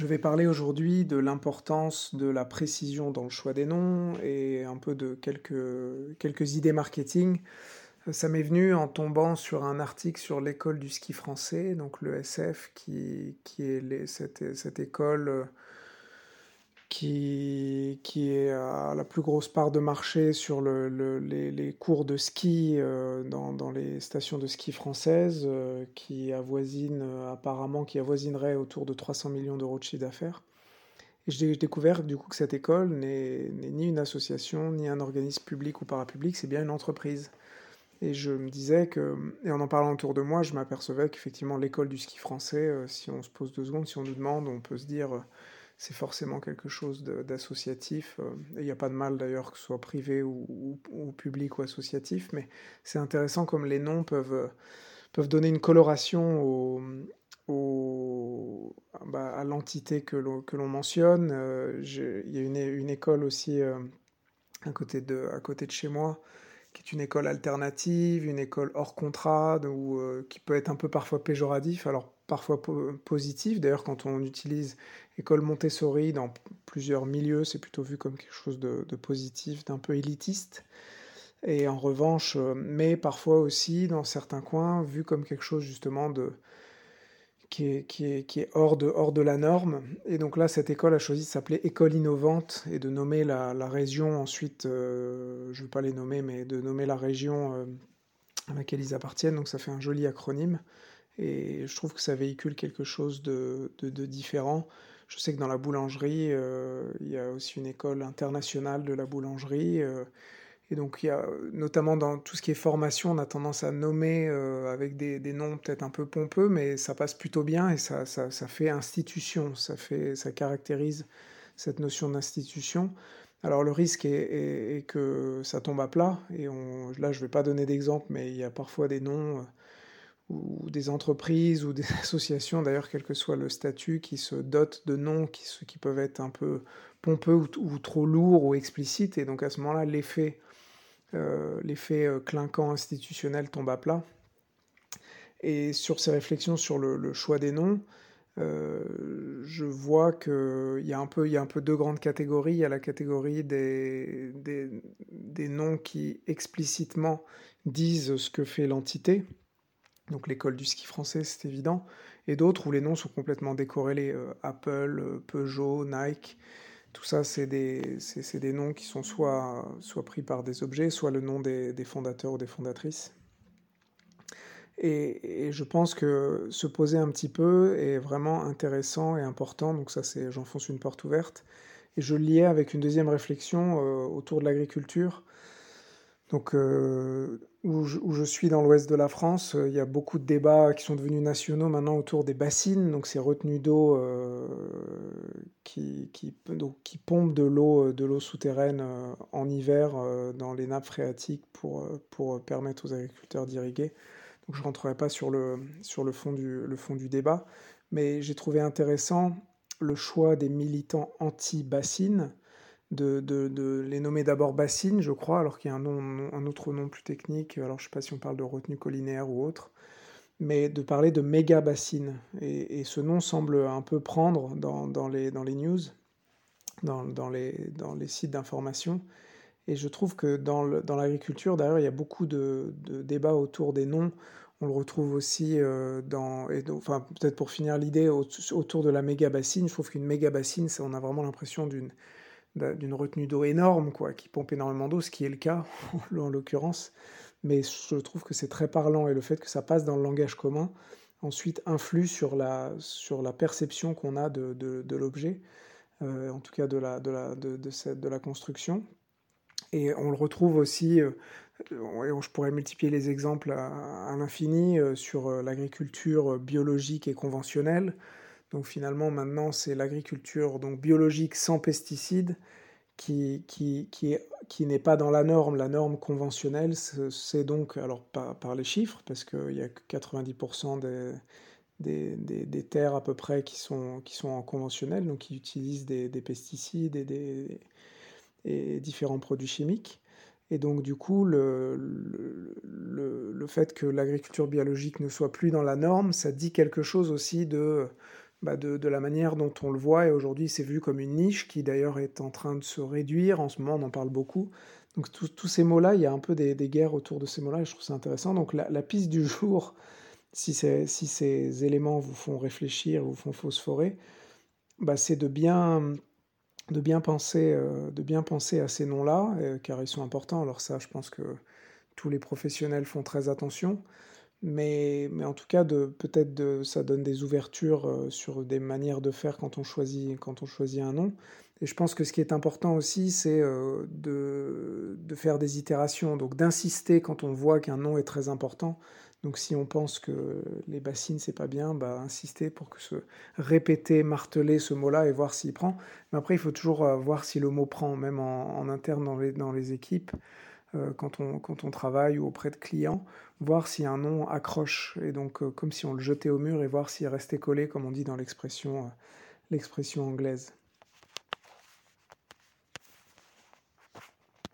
Je vais parler aujourd'hui de l'importance de la précision dans le choix des noms et un peu de quelques, quelques idées marketing. Ça m'est venu en tombant sur un article sur l'école du ski français, donc l'ESF, qui, qui est cette, cette, école qui, qui est à la plus grosse part de marché sur le, les, cours de ski euh, dans, dans, les stations de ski françaises, euh, qui avoisine euh, apparemment qui avoisinerait autour de 300 millions d'euros de chiffre d'affaires. Et j'ai découvert du coup que cette école n'est ni une association, ni un organisme public ou parapublic, c'est bien une entreprise. Et je me disais que, et en en parlant autour de moi, je m'apercevais qu'effectivement l'école du ski français, si on se pose deux secondes, si on nous demande, on peut se dire c'est forcément quelque chose d'associatif. Euh, il n'y a pas de mal d'ailleurs que ce soit privé ou, public ou associatif, mais c'est intéressant comme les noms peuvent, peuvent donner une coloration bah, à l'entité que l'on mentionne. Euh, il y a une, école aussi euh, à, côté de, chez moi qui est une école alternative, une école hors contrat, qui peut être un peu parfois péjoratif. Alors parfois positif. D'ailleurs, quand on utilise école Montessori dans plusieurs milieux, c'est plutôt vu comme quelque chose de, positif, d'un peu élitiste. Et en revanche, euh, mais parfois aussi dans certains coins, vu comme quelque chose justement de, qui est, qui est, qui est hors, de, hors de la norme. Et donc là, cette école a choisi de s'appeler École innovante et de nommer la, région ensuite, euh, je ne vais pas les nommer, mais de nommer la région euh, à laquelle ils appartiennent. Donc ça fait un joli acronyme. Et je trouve que ça véhicule quelque chose de, différent. Je sais que dans la boulangerie, euh, il y a aussi une école internationale de la boulangerie. Euh, et donc, il y a, notamment dans tout ce qui est formation, on a tendance à nommer euh, avec des, noms peut-être un peu pompeux, mais ça passe plutôt bien et ça, fait institution, ça, fait, ça caractérise cette notion d'institution. Alors le risque est, que ça tombe à plat, et là je ne vais pas donner d'exemple, mais il y a parfois des noms ou des entreprises ou des associations, d'ailleurs, quel que soit le statut, qui se dotent de noms qui, qui peuvent être un peu pompeux ou, trop lourds ou explicites. Et donc à ce moment-là, l'effet euh, l'effet euh, clinquant institutionnel tombe à plat. Et sur ces réflexions sur le, choix des noms, euh, je vois qu'il y, a un peu, y a un peu deux grandes catégories. Il y a la catégorie des, des noms qui explicitement disent ce que fait l'entité, donc l'école du ski français, c'est évident, et d'autres où les noms sont complètement décorrélés, euh, Apple, euh, Peugeot, Nike, tout ça, c'est des, des, noms qui sont soit, soit pris par des objets, soit le nom des, fondateurs ou des fondatrices. Et, je pense que se poser un petit peu est vraiment intéressant et important, donc ça, c'est j'enfonce une porte ouverte. Et je liais avec une deuxième réflexion euh, autour de l'agriculture. Donc, euh, où, je, suis dans l'ouest de la France, euh, il y a beaucoup de débats qui sont devenus nationaux maintenant autour des bassines, donc ces retenues d'eau euh, qui, pompent de l'eau, souterraine en hiver dans les nappes phréatiques pour, permettre aux agriculteurs d'irriguer. Donc, je ne rentrerai pas sur le fond du débat, mais j'ai trouvé intéressant le choix des militants anti-bassines de, les nommer d'abord bassines, je crois, alors qu'il y a un, autre nom plus technique, alors je ne sais pas si on parle de retenue collinaire ou autre, mais de parler de méga bassines. Et, ce nom semble un peu prendre dans, les, dans les news, dans, les, dans les sites d'information. Et je trouve que dans l'agriculture, d'ailleurs, il y a beaucoup de, débats autour des noms. On le retrouve aussi euh, dans. Et enfin, peut-être pour finir l'idée, autour de la méga bassine, je trouve qu'une méga bassine, on a vraiment l'impression d'une d'une retenue d'eau énorme, quoi, qui pompe énormément d'eau, ce qui est le cas en l'occurrence. Mais je trouve que c'est très parlant et le fait que ça passe dans le langage commun, ensuite influe sur la, sur la perception qu'on a de, de, l'objet, euh, en tout cas de la, de, la, de, cette, de la construction. Et on le retrouve aussi, euh, je pourrais multiplier les exemples à, l'infini, euh, sur l'agriculture biologique et conventionnelle. Donc finalement, maintenant, c'est l'agriculture donc biologique sans pesticides qui, qui, qui, qui n'est pas dans la norme. La norme conventionnelle, c'est donc, alors par, par les chiffres, parce qu'il y a 90% des, des, terres à peu près qui sont, qui sont en conventionnel, donc qui utilisent des, des pesticides et, des, différents produits chimiques. Et donc du coup, le, le, le fait que l'agriculture biologique ne soit plus dans la norme, ça dit quelque chose aussi de bah, de, la manière dont on le voit. Et aujourd'hui, c'est vu comme une niche qui d'ailleurs est en train de se réduire. En ce moment, on en parle beaucoup. Donc tous ces mots-là, il y a un peu des, guerres autour de ces mots-là et je trouve ça intéressant. Donc la, piste du jour, si, si, ces éléments vous font réfléchir, vous font phosphorer, bah, c'est de bien, de, bien penser, euh, de bien penser à ces noms-là, euh, car ils sont importants. Alors ça, je pense que tous les professionnels font très attention. Mais, mais en tout cas, peut-être de, ça donne des ouvertures euh, sur des manières de faire quand on choisit, quand on choisit un nom. Et je pense que ce qui est important aussi, c'est euh, de, de, faire des itérations, donc d'insister quand on voit qu'un nom est très important. Donc si on pense que les bassines c'est pas bien, bah insister pour que se répéter, marteler ce mot-là et voir s'il prend. Mais après il faut toujours euh, voir si le mot prend, même en, en interne dans les, dans les équipes. Euh, quand, on, quand on travaille ou auprès de clients, voir si un nom accroche, et donc euh, comme si on le jetait au mur et voir s'il restait collé, comme on dit dans l'expression euh, l'expression anglaise.